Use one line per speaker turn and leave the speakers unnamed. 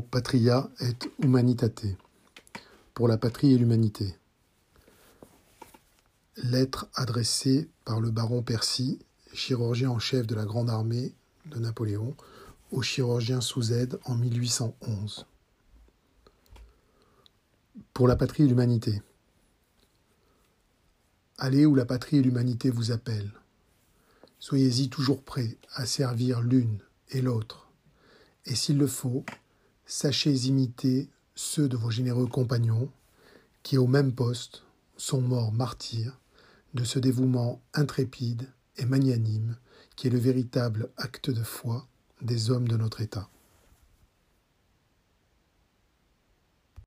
patria et humanitate. Pour la patrie et l'humanité. Lettre adressée par le baron Percy, chirurgien en chef de la Grande Armée de Napoléon, au chirurgien sous aide en 1811. Pour la patrie et l'humanité. Allez où la patrie et l'humanité vous appellent. Soyez-y toujours prêts à servir l'une et l'autre. Et s'il le faut, sachez imiter ceux de vos généreux compagnons qui, au même poste, sont morts martyrs de ce dévouement intrépide et magnanime qui est le véritable acte de foi des hommes de notre État.